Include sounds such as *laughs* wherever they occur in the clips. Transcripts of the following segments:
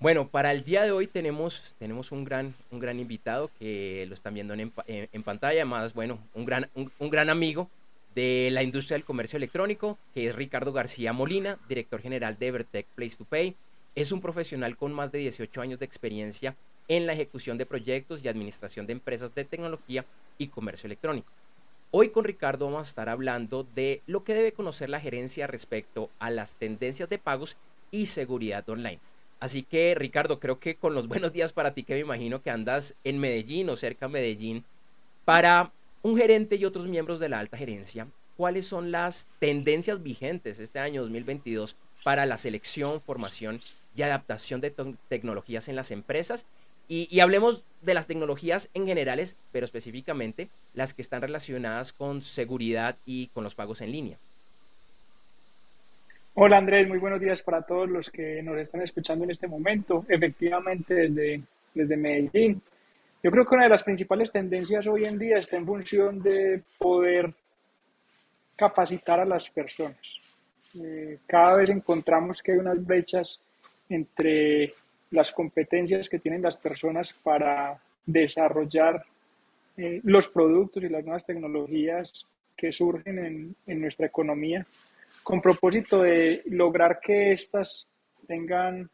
Bueno, para el día de hoy tenemos, tenemos un, gran, un gran invitado que lo están viendo en, en, pantalla, más bueno, un gran, un, gran amigo de la industria del comercio electrónico, que es Ricardo García Molina, director general de Evertech Place to Pay. Es un profesional con más de 18 años de experiencia en la ejecución de proyectos y administración de empresas de tecnología y comercio electrónico. Hoy con Ricardo vamos a estar hablando de lo que debe conocer la gerencia respecto a las tendencias de pagos y seguridad online. Así que, Ricardo, creo que con los buenos días para ti, que me imagino que andas en Medellín o cerca de Medellín, para un gerente y otros miembros de la alta gerencia, ¿cuáles son las tendencias vigentes este año 2022 para la selección, formación y adaptación de tecnologías en las empresas? Y, hablemos de las tecnologías en generales, pero específicamente las que están relacionadas con seguridad y con los pagos en línea. Hola Andrés, muy buenos días para todos los que nos están escuchando en este momento. Efectivamente, desde, desde Medellín. Yo creo que una de las principales tendencias hoy en día está en función de poder capacitar a las personas. Eh, cada vez encontramos que hay unas brechas entre las competencias que tienen las personas para desarrollar eh, los productos y las nuevas tecnologías que surgen en, en nuestra economía con propósito de lograr que éstas tengan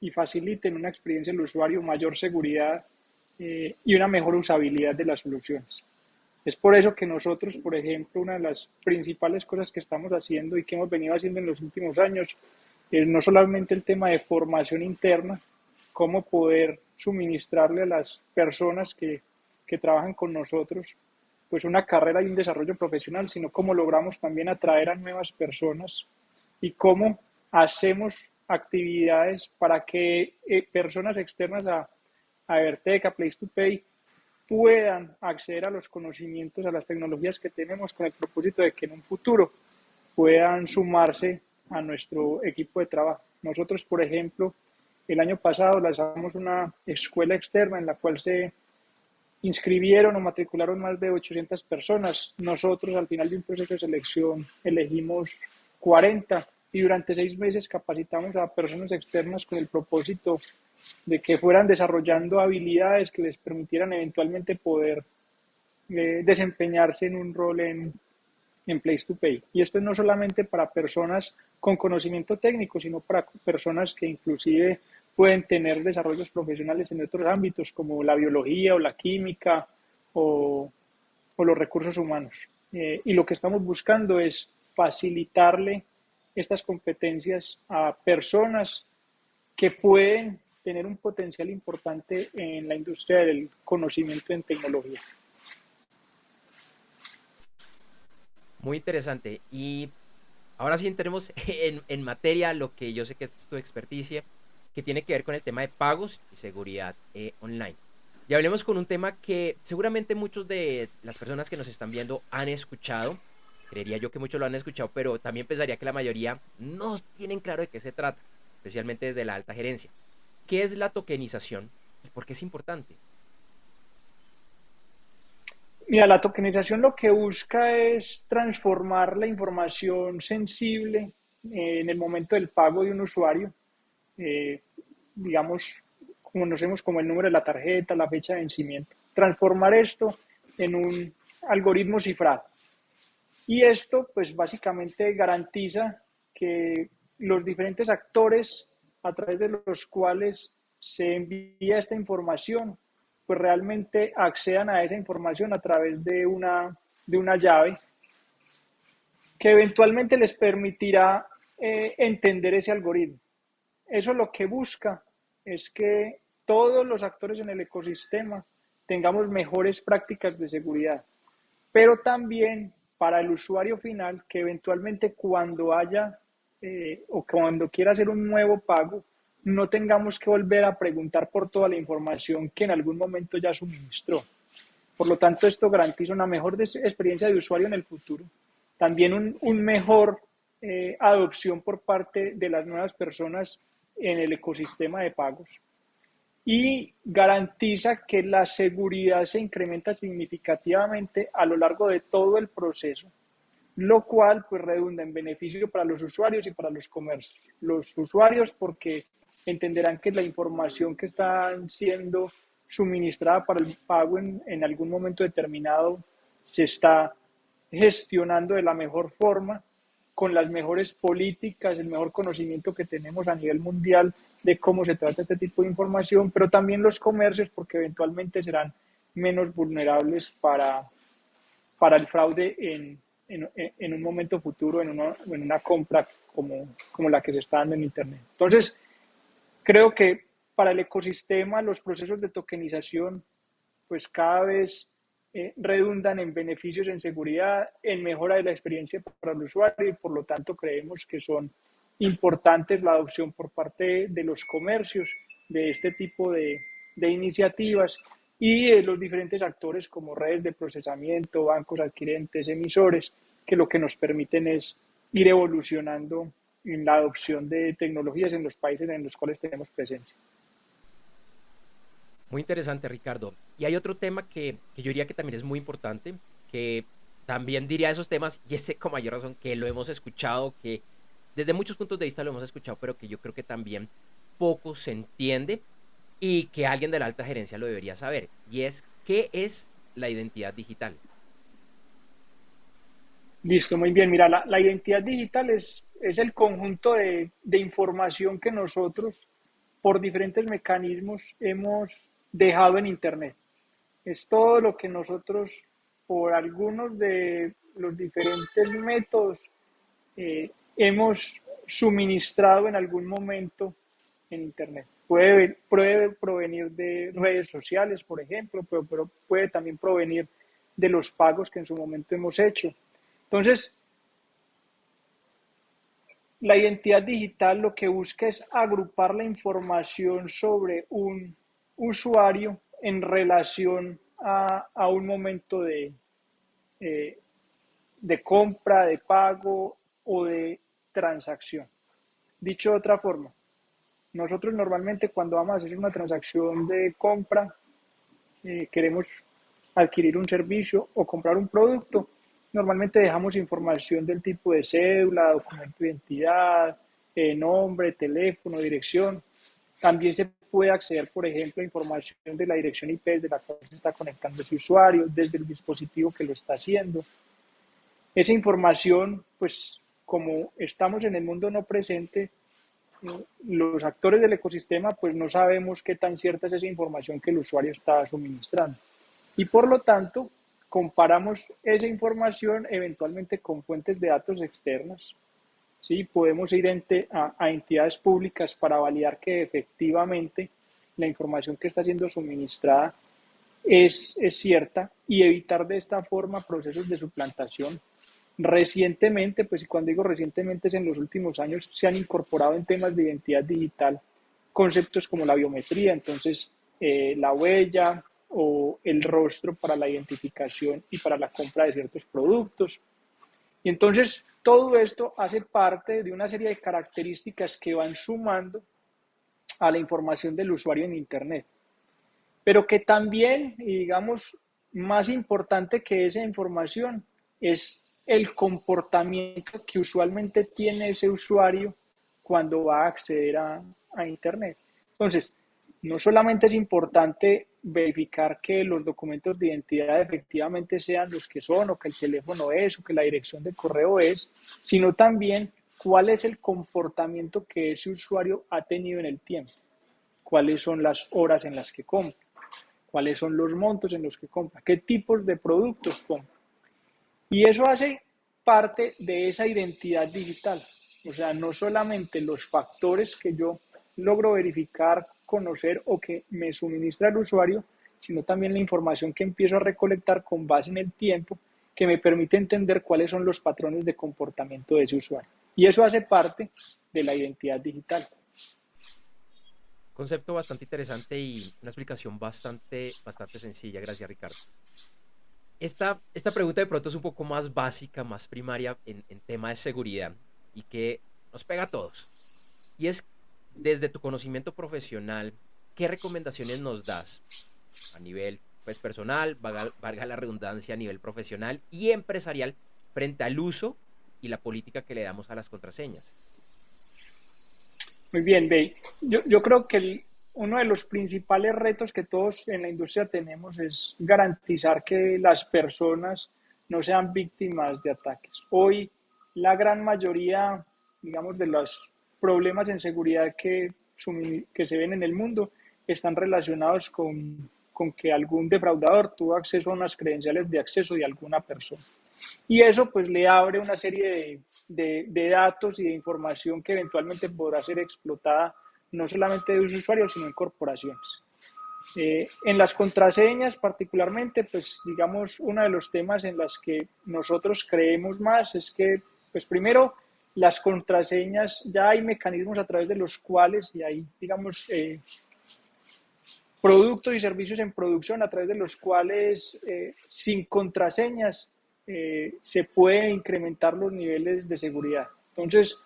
y faciliten una experiencia del usuario, mayor seguridad eh, y una mejor usabilidad de las soluciones. Es por eso que nosotros, por ejemplo, una de las principales cosas que estamos haciendo y que hemos venido haciendo en los últimos años es no solamente el tema de formación interna, cómo poder suministrarle a las personas que, que trabajan con nosotros pues una carrera y un desarrollo profesional, sino cómo logramos también atraer a nuevas personas y cómo hacemos actividades para que eh, personas externas a, a Evertec, Place to Pay, puedan acceder a los conocimientos, a las tecnologías que tenemos con el propósito de que en un futuro puedan sumarse a nuestro equipo de trabajo. Nosotros, por ejemplo, el año pasado lanzamos una escuela externa en la cual se inscribieron o matricularon más de 800 personas. Nosotros al final de un proceso de selección elegimos 40 y durante seis meses capacitamos a personas externas con el propósito de que fueran desarrollando habilidades que les permitieran eventualmente poder eh, desempeñarse en un rol en, en Place to Pay. Y esto no solamente para personas con conocimiento técnico, sino para personas que inclusive pueden tener desarrollos profesionales en otros ámbitos como la biología o la química o, los recursos humanos. Eh, y lo que estamos buscando es facilitarle estas competencias a personas que pueden tener un potencial importante en la industria del conocimiento en tecnología. Muy interesante. Y ahora sí entremos *laughs* en, en materia, lo que yo sé que es tu experticia, que tiene que ver con el tema de pagos y seguridad eh, online. Y hablemos con un tema que seguramente muchos de las personas que nos están viendo han escuchado. Creería yo que muchos lo han escuchado, pero también pensaría que la mayoría no tienen claro de qué se trata, especialmente desde la alta gerencia. ¿Qué es la tokenización y por qué es importante? Mira, la tokenización lo que busca es transformar la información sensible eh, en el momento del pago de un usuario eh, digamos, conocemos como el número de la tarjeta, la fecha de vencimiento. Transformar esto en un algoritmo cifrado. Y esto, pues básicamente garantiza que los diferentes actores a través de los cuales se envía esta información, pues realmente accedan a esa información a través de una, de una llave que eventualmente les permitirá eh, entender ese algoritmo. Eso lo que busca es que todos los actores en el ecosistema tengamos mejores prácticas de seguridad, pero también para el usuario final que eventualmente cuando haya eh, o cuando quiera hacer un nuevo pago, no tengamos que volver a preguntar por toda la información que en algún momento ya suministró. Por lo tanto, esto garantiza una mejor experiencia de usuario en el futuro, también un, un mejor eh, adopción por parte de las nuevas personas en el ecosistema de pagos y garantiza que la seguridad se incrementa significativamente a lo largo de todo el proceso, lo cual pues redunda en beneficio para los usuarios y para los comercios. Los usuarios porque entenderán que la información que está siendo suministrada para el pago en, en algún momento determinado se está gestionando de la mejor forma, con las mejores políticas, el mejor conocimiento que tenemos a nivel mundial de cómo se trata este tipo de información, pero también los comercios, porque eventualmente serán menos vulnerables para, para el fraude en, en, en un momento futuro, en una, en una compra como, como la que se está dando en Internet. Entonces, creo que para el ecosistema los procesos de tokenización pues cada vez eh, redundan en beneficios en seguridad, en mejora de la experiencia para el usuario y por lo tanto creemos que son importantes la adopción por parte de los comercios de este tipo de, iniciativas y los diferentes actores como redes de procesamiento, bancos adquirentes, emisores, que lo que nos permiten es ir evolucionando en la adopción de tecnologías en los países en los cuales tenemos presencia. Muy interesante, Ricardo. Y hay otro tema que, que, yo diría que también es muy importante, que también diría esos temas, y ese con mayor razón, que lo hemos escuchado, que desde muchos puntos de vista lo hemos escuchado, pero que yo creo que también poco se entiende y que alguien de la alta gerencia lo debería saber, y es qué es la identidad digital. Listo, muy bien. Mira, la, la identidad digital es, es el conjunto de, de información que nosotros, por diferentes mecanismos, hemos dejado en Internet. Es todo lo que nosotros, por algunos de los diferentes métodos, eh, hemos suministrado en algún momento en Internet. Puede, puede, provenir de redes sociales, por ejemplo, pero, pero puede también provenir de los pagos que en su momento hemos hecho. Entonces, la identidad digital lo que busca es agrupar la información sobre un usuario en relación a, a un momento de, eh, de compra, de pago o de transacción. Dicho de otra forma, nosotros normalmente cuando vamos a hacer una transacción de compra, eh, queremos adquirir un servicio o comprar un producto, normalmente dejamos información del tipo de cédula, documento de identidad, eh, nombre, teléfono, dirección. También se puede acceder, por ejemplo, a información de la dirección IP de la cual se está conectando ese usuario, desde el dispositivo que lo está haciendo. Esa información, pues como estamos en el mundo no presente, eh, los actores del ecosistema, pues no sabemos qué tan cierta es esa información que el usuario está suministrando. Y por lo tanto, comparamos esa información eventualmente con fuentes de datos externas, ¿sí? Podemos ir a, a, entidades públicas para validar que efectivamente la información que está siendo suministrada es, es cierta y evitar de esta forma procesos de suplantación. Recientemente, pues y cuando digo recientemente es en los últimos años, se han incorporado en temas de identidad digital conceptos como la biometría, entonces eh, la huella o el rostro para la identificación y para la compra de ciertos productos. Y entonces todo esto hace parte de una serie de características que van sumando a la información del usuario en Internet. Pero que también, digamos, más importante que esa información es el comportamiento que usualmente tiene ese usuario cuando va a acceder a, a Internet. Entonces, no solamente es importante verificar que los documentos de identidad efectivamente sean los que son, o que el teléfono es, o que la dirección de correo es, sino también cuál es el comportamiento que ese usuario ha tenido en el tiempo, cuáles son las horas en las que compra, cuáles son los montos en los que compra, qué tipos de productos compra. Y eso hace parte de esa identidad digital. O sea, no solamente los factores que yo logro verificar conocer o que me suministra el usuario, sino también la información que empiezo a recolectar con base en el tiempo que me permite entender cuáles son los patrones de comportamiento de ese usuario. Y eso hace parte de la identidad digital. Concepto bastante interesante y una explicación bastante, bastante sencilla. Gracias, Ricardo. Esta, esta pregunta de pronto es un poco más básica, más primaria en, en tema de seguridad y que nos pega a todos. Y es desde tu conocimiento profesional, ¿qué recomendaciones nos das a nivel pues, personal, valga, la redundancia, a nivel profesional y empresarial frente al uso y la política que le damos a las contraseñas? Muy bien, Bey. Yo, yo creo que uno de los principales retos que todos en la industria tenemos es garantizar que las personas no sean víctimas de ataques. Hoy la gran mayoría, digamos, de los problemas en seguridad que, que se ven en el mundo están relacionados con, con que algún defraudador tuvo acceso a unas credenciales de acceso de alguna persona. Y eso pues le abre una serie de, de, datos y de información que eventualmente podrá ser explotada no solamente de usuarios, sino en corporaciones. Eh, en las contraseñas particularmente, pues digamos, uno de los temas en los que nosotros creemos más es que, pues primero, las contraseñas, ya hay mecanismos a través de los cuales, y hay, digamos, eh, productos y servicios en producción a través de los cuales eh, sin contraseñas eh, se puede incrementar los niveles de seguridad. Entonces,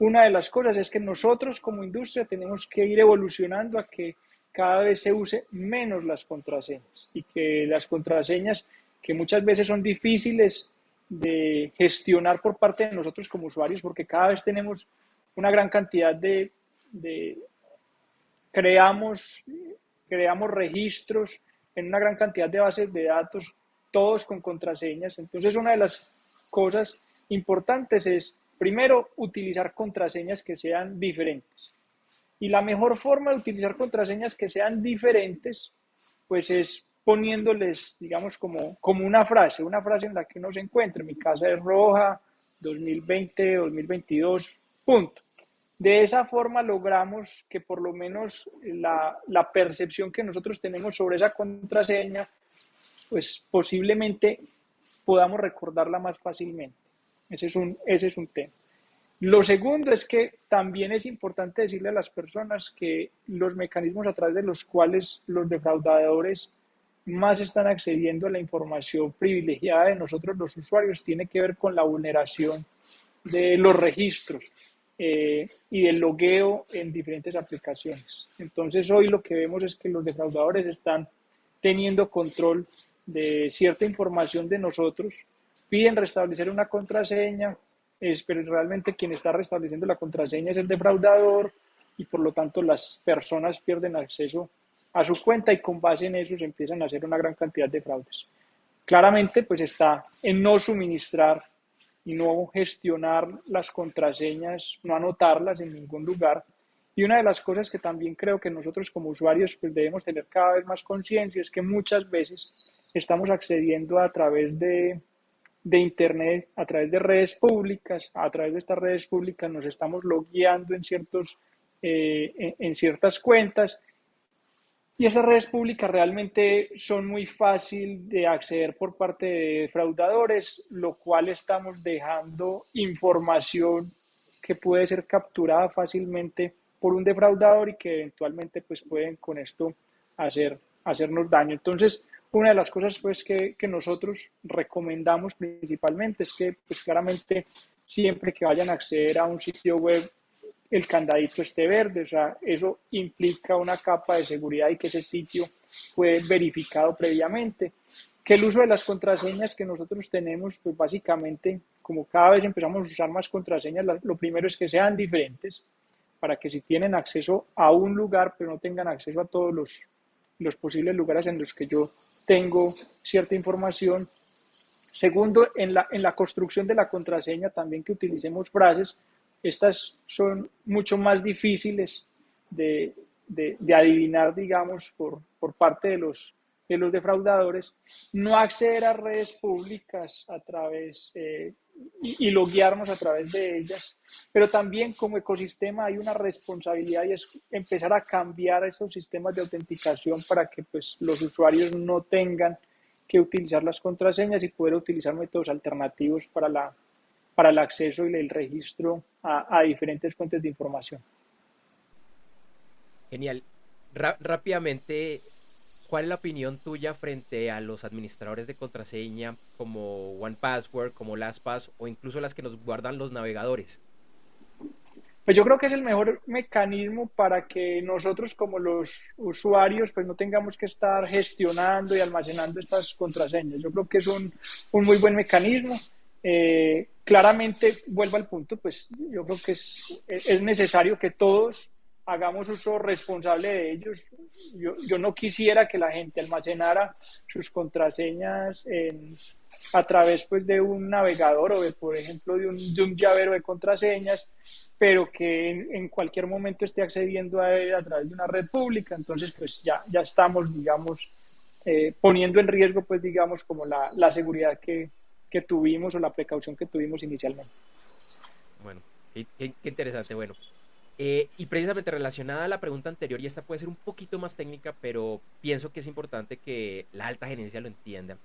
una de las cosas es que nosotros como industria tenemos que ir evolucionando a que cada vez se use menos las contraseñas y que las contraseñas que muchas veces son difíciles de gestionar por parte de nosotros como usuarios porque cada vez tenemos una gran cantidad de, creamos creamos registros en una gran cantidad de bases de datos, todos con contraseñas. Entonces, una de las cosas importantes es, primero, utilizar contraseñas que sean diferentes. Y la mejor forma de utilizar contraseñas que sean diferentes, pues es poniéndoles, digamos, como, como una frase, una frase en la que uno se encuentre. Mi casa es roja, 2020, 2022, punto. De esa forma logramos que por lo menos la, la, percepción que nosotros tenemos sobre esa contraseña, pues posiblemente podamos recordarla más fácilmente. Ese es un, ese es un tema. Lo segundo es que también es importante decirle a las personas que los mecanismos a través de los cuales los defraudadores más están accediendo a la información privilegiada de nosotros los usuarios tiene que ver con la vulneración de los registros eh, y del logueo en diferentes aplicaciones. Entonces hoy lo que vemos es que los defraudadores están teniendo control de cierta información de nosotros, piden restablecer una contraseña, pero realmente quien está restableciendo la contraseña es el defraudador y por lo tanto las personas pierden acceso a su cuenta y con base en eso se empiezan a hacer una gran cantidad de fraudes. Claramente pues está en no suministrar y no gestionar las contraseñas, no anotarlas en ningún lugar. Y una de las cosas que también creo que nosotros como usuarios pues debemos tener cada vez más conciencia es que muchas veces estamos accediendo a través de, de Internet, a través de redes públicas, a través de estas redes públicas nos estamos logueando en, ciertos, eh, en ciertas cuentas y esas redes públicas realmente son muy fácil de acceder por parte de fraudadores, lo cual estamos dejando información que puede ser capturada fácilmente por un defraudador y que eventualmente pues pueden con esto hacer, hacernos daño. Entonces, una de las cosas pues que, que nosotros recomendamos principalmente es que pues claramente siempre que vayan a acceder a un sitio web el candadito esté verde. O sea, eso implica una capa de seguridad y que ese sitio fue verificado previamente. Que el uso de las contraseñas que nosotros tenemos, pues básicamente, como cada vez empezamos a usar más contraseñas, lo primero es que sean diferentes para que si tienen acceso a un lugar, pero no tengan acceso a todos los, los posibles lugares en los que yo tengo cierta información. Segundo, en la, en la construcción de la contraseña también que utilicemos frases estas son mucho más difíciles de, adivinar, digamos, por, parte de los, de los defraudadores, no acceder a redes públicas a través eh, y, y loguearnos a través de ellas, pero también como ecosistema hay una responsabilidad y es empezar a cambiar esos sistemas de autenticación para que pues, los usuarios no tengan que utilizar las contraseñas y poder utilizar métodos alternativos para la, para el acceso y el registro a, diferentes fuentes de información. Genial. rápidamente, ¿cuál es la opinión tuya frente a los administradores de contraseña como OnePassword, como LastPass o incluso las que nos guardan los navegadores? Pues yo creo que es el mejor mecanismo para que nosotros como los usuarios pues no tengamos que estar gestionando y almacenando estas contraseñas. Yo creo que es un, un muy buen mecanismo. Eh, claramente, vuelvo al punto, pues yo creo que es, es necesario que todos hagamos uso responsable de ellos. Yo, no quisiera que la gente almacenara sus contraseñas a través pues, de un navegador o, de, por ejemplo, de un, de llavero de contraseñas, pero que en, en, cualquier momento esté accediendo a él a través de una red pública. Entonces, pues ya, ya estamos, digamos, eh, poniendo en riesgo, pues, digamos, como la, la seguridad que, que, tuvimos o la precaución que tuvimos inicialmente. Bueno, qué, interesante. Bueno, eh, y precisamente relacionada a la pregunta anterior, y esta puede ser un poquito más técnica, pero pienso que es importante que la alta gerencia lo entienda.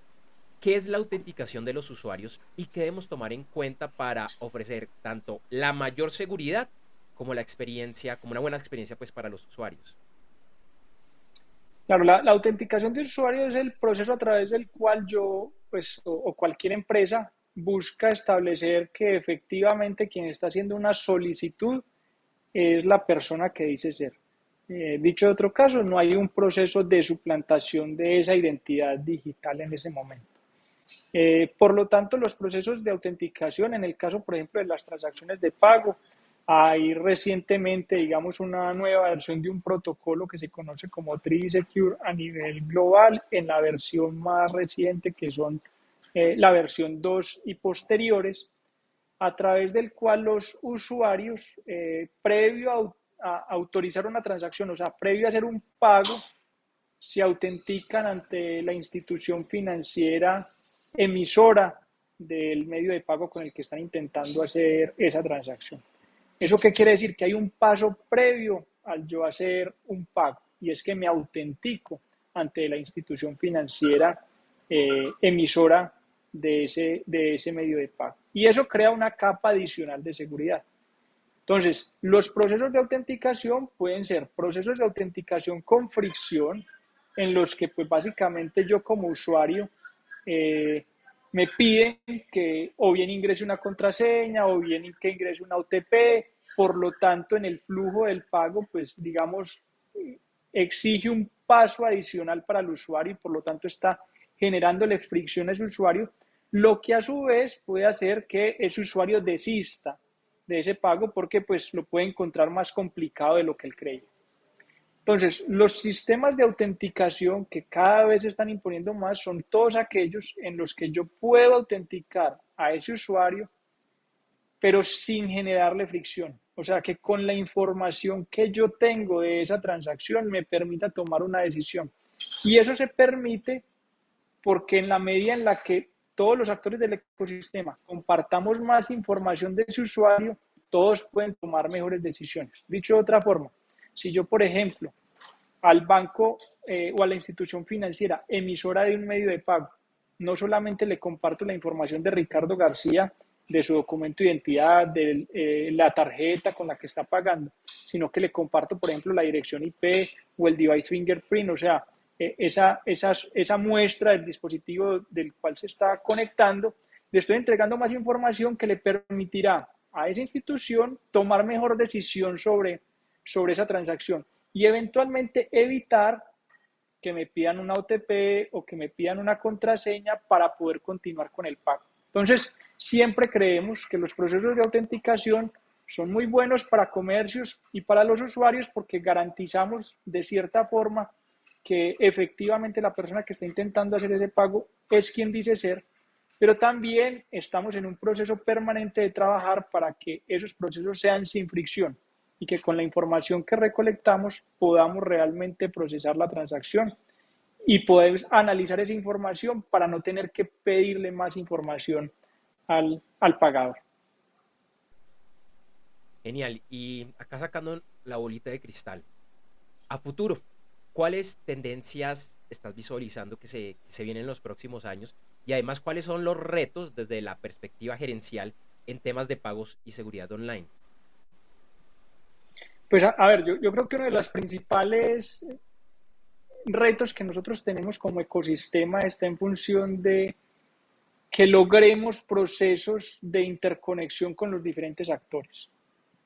¿Qué es la autenticación de los usuarios y qué debemos tomar en cuenta para ofrecer tanto la mayor seguridad como la experiencia, como una buena experiencia pues para los usuarios? Claro, la, la autenticación de usuarios es el proceso a través del cual yo, pues, o, cualquier empresa busca establecer que efectivamente quien está haciendo una solicitud es la persona que dice ser. Eh, dicho de otro caso, no hay un proceso de suplantación de esa identidad digital en ese momento. Eh, por lo tanto, los procesos de autenticación, en el caso, por ejemplo, de las transacciones de pago, hay recientemente, digamos, una nueva versión de un protocolo que se conoce como Secure a nivel global, en la versión más reciente, que son eh, la versión 2 y posteriores, a través del cual los usuarios, eh, previo a, a, autorizar una transacción, o sea, previo a hacer un pago, se autentican ante la institución financiera emisora del medio de pago con el que están intentando hacer esa transacción. ¿Eso qué quiere decir? Que hay un paso previo al yo hacer un pago y es que me autentico ante la institución financiera eh, emisora de ese, de ese medio de pago. Y eso crea una capa adicional de seguridad. Entonces, los procesos de autenticación pueden ser procesos de autenticación con fricción, en los que pues básicamente yo como usuario eh, me piden que o bien ingrese una contraseña o bien que ingrese una OTP, por lo tanto en el flujo del pago pues digamos exige un paso adicional para el usuario y por lo tanto está generándole fricción a ese usuario lo que a su vez puede hacer que ese usuario desista de ese pago porque pues lo puede encontrar más complicado de lo que él cree. Entonces, los sistemas de autenticación que cada vez están imponiendo más son todos aquellos en los que yo puedo autenticar a ese usuario, pero sin generarle fricción. O sea, que con la información que yo tengo de esa transacción me permita tomar una decisión. Y eso se permite porque en la medida en la que todos los actores del ecosistema compartamos más información de ese usuario, todos pueden tomar mejores decisiones. Dicho de otra forma, si yo, por ejemplo, al banco eh, o a la institución financiera emisora de un medio de pago, no solamente le comparto la información de Ricardo García, de su documento de identidad, de eh, la tarjeta con la que está pagando, sino que le comparto, por ejemplo, la dirección IP o el device fingerprint, o sea, eh, esa, esa, esa muestra del dispositivo del cual se está conectando, le estoy entregando más información que le permitirá a esa institución tomar mejor decisión sobre, sobre esa transacción y eventualmente evitar que me pidan una OTP o que me pidan una contraseña para poder continuar con el pago. Entonces, siempre creemos que los procesos de autenticación son muy buenos para comercios y para los usuarios porque garantizamos de cierta forma que efectivamente la persona que está intentando hacer ese pago es quien dice ser, pero también estamos en un proceso permanente de trabajar para que esos procesos sean sin fricción y que con la información que recolectamos podamos realmente procesar la transacción y poder analizar esa información para no tener que pedirle más información al, al pagador. Genial. Y acá sacando la bolita de cristal. A futuro, ¿cuáles tendencias estás visualizando que se, que se vienen en los próximos años? Y además, ¿cuáles son los retos desde la perspectiva gerencial en temas de pagos y seguridad online? Pues a, a ver, yo, yo, creo que uno de los principales retos que nosotros tenemos como ecosistema está en función de que logremos procesos de interconexión con los diferentes actores.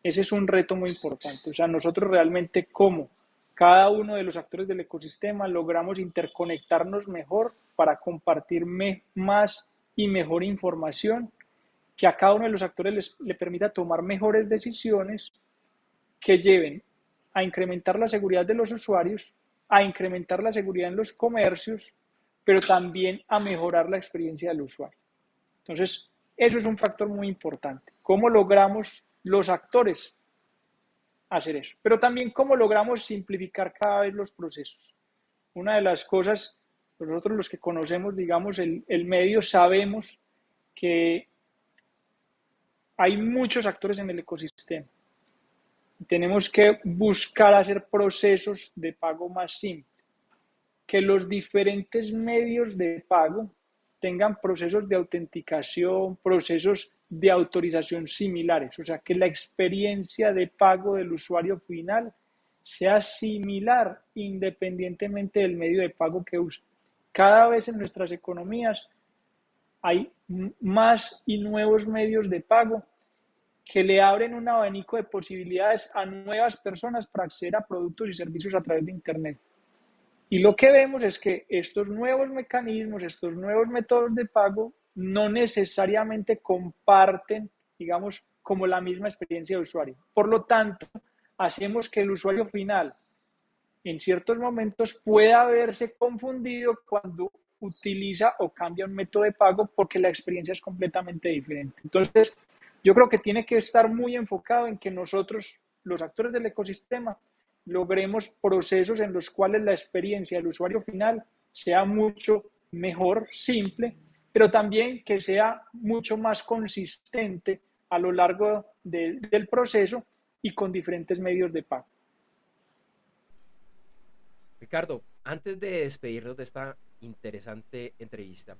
Ese es un reto muy importante. O sea, nosotros realmente cómo cada uno de los actores del ecosistema logramos interconectarnos mejor para compartir más y mejor información que a cada uno de los actores les, le permita tomar mejores decisiones que lleven a incrementar la seguridad de los usuarios, a incrementar la seguridad en los comercios, pero también a mejorar la experiencia del usuario. Entonces, eso es un factor muy importante. ¿Cómo logramos los actores hacer eso? Pero también cómo logramos simplificar cada vez los procesos. Una de las cosas, nosotros los que conocemos, digamos, el, el medio, sabemos que hay muchos actores en el ecosistema. Tenemos que buscar hacer procesos de pago más simples, que los diferentes medios de pago tengan procesos de autenticación, procesos de autorización similares, o sea, que la experiencia de pago del usuario final sea similar independientemente del medio de pago que use. Cada vez en nuestras economías hay más y nuevos medios de pago que le abren un abanico de posibilidades a nuevas personas para acceder a productos y servicios a través de Internet. Y lo que vemos es que estos nuevos mecanismos, estos nuevos métodos de pago no necesariamente comparten, digamos, como la misma experiencia de usuario. Por lo tanto, hacemos que el usuario final en ciertos momentos pueda verse confundido cuando utiliza o cambia un método de pago porque la experiencia es completamente diferente. Entonces, yo creo que tiene que estar muy enfocado en que nosotros, los actores del ecosistema, logremos procesos en los cuales la experiencia del usuario final sea mucho mejor, simple, pero también que sea mucho más consistente a lo largo del proceso y con diferentes medios de pago. Ricardo, antes de despedirnos de esta interesante entrevista,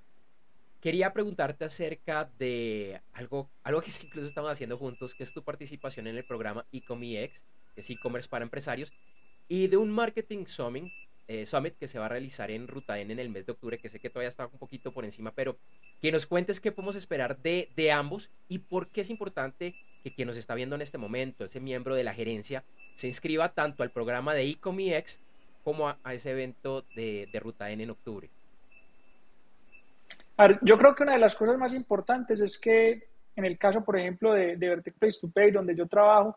quería preguntarte acerca de algo, algo que *laughs* incluso estamos haciendo juntos, que es tu participación en el programa ECOMEX, que es e-commerce para empresarios, y de un marketing summit, eh, summit que se va a realizar en Ruta N en el mes de octubre, que sé que todavía está un poquito por encima, pero que nos cuentes qué podemos esperar de, de ambos y por qué es importante que quien nos está viendo en este momento, ese miembro de la gerencia, se inscriba tanto al programa de ECOMEX como a, ese evento de, de Ruta N en octubre. Yo creo que una de las cosas más importantes es que en el caso, por ejemplo, de, de Vertec Place to Pay, donde yo trabajo,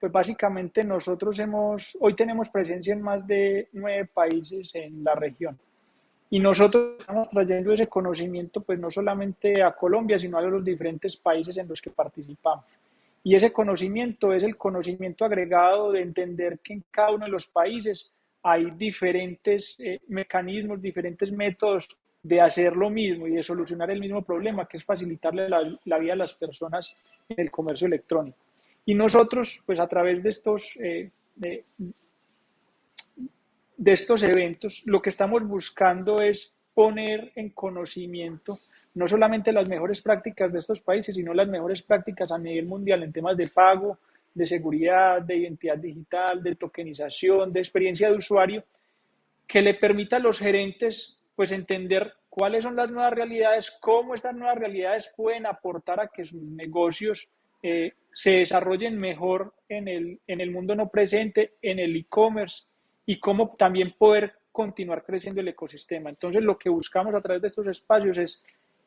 pues básicamente nosotros hemos, hoy tenemos presencia en más de nueve países en la región. Y nosotros estamos trayendo ese conocimiento, pues no solamente a Colombia, sino a los diferentes países en los que participamos. Y ese conocimiento es el conocimiento agregado de entender que en cada uno de los países hay diferentes eh, mecanismos, diferentes métodos de hacer lo mismo y de solucionar el mismo problema, que es facilitarle la, vida a las personas en el comercio electrónico. Y nosotros, pues a través de estos, eh, de, estos eventos, lo que estamos buscando es poner en conocimiento no solamente las mejores prácticas de estos países, sino las mejores prácticas a nivel mundial en temas de pago, de seguridad, de identidad digital, de tokenización, de experiencia de usuario, que le permita a los gerentes pues entender cuáles son las nuevas realidades, cómo estas nuevas realidades pueden aportar a que sus negocios eh, se desarrollen mejor en el, en el mundo no presente, en el e-commerce y cómo también poder continuar creciendo el ecosistema. Entonces, lo que buscamos a través de estos espacios es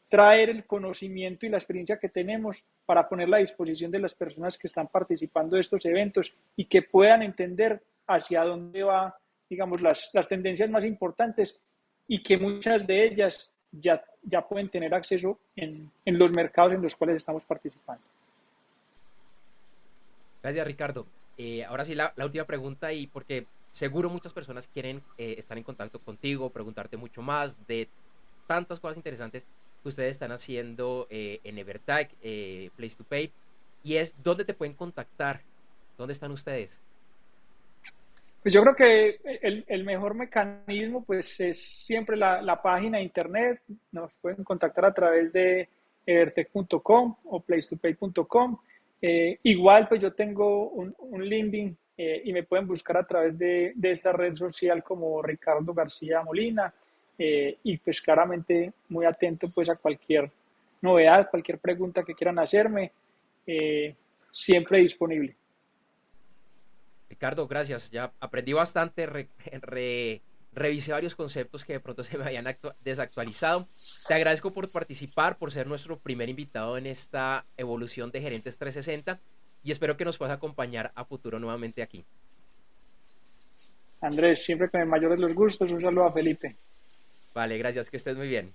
traer el conocimiento y la experiencia que tenemos para ponerla a disposición de las personas que están participando de estos eventos y que puedan entender hacia dónde va, digamos, las, las tendencias más importantes y que muchas de ellas ya, ya pueden tener acceso en, en los mercados en los cuales estamos participando. Gracias, Ricardo. Eh, ahora sí, la, última pregunta y porque seguro muchas personas quieren eh, estar en contacto contigo, preguntarte mucho más de tantas cosas interesantes que ustedes están haciendo eh, en Evertag, Place to Pay, y es dónde te pueden contactar, dónde están ustedes. Pues yo creo que el, mejor mecanismo pues es siempre la, la, página de internet. Nos pueden contactar a través de evertech.com o placetopay.com. Eh, igual pues yo tengo un, un LinkedIn eh, y me pueden buscar a través de, de, esta red social como Ricardo García Molina eh, y pues claramente muy atento pues a cualquier novedad, cualquier pregunta que quieran hacerme, siempre disponible. Ricardo, gracias. Ya aprendí bastante, *laughs* revisé varios conceptos que de pronto se me habían desactualizado. Te agradezco por participar, por ser nuestro primer invitado en esta evolución de Gerentes 360 y espero que nos puedas acompañar a futuro nuevamente aquí. Andrés, siempre con el mayor de los gustos, un saludo a Felipe. Vale, gracias, que estés muy bien.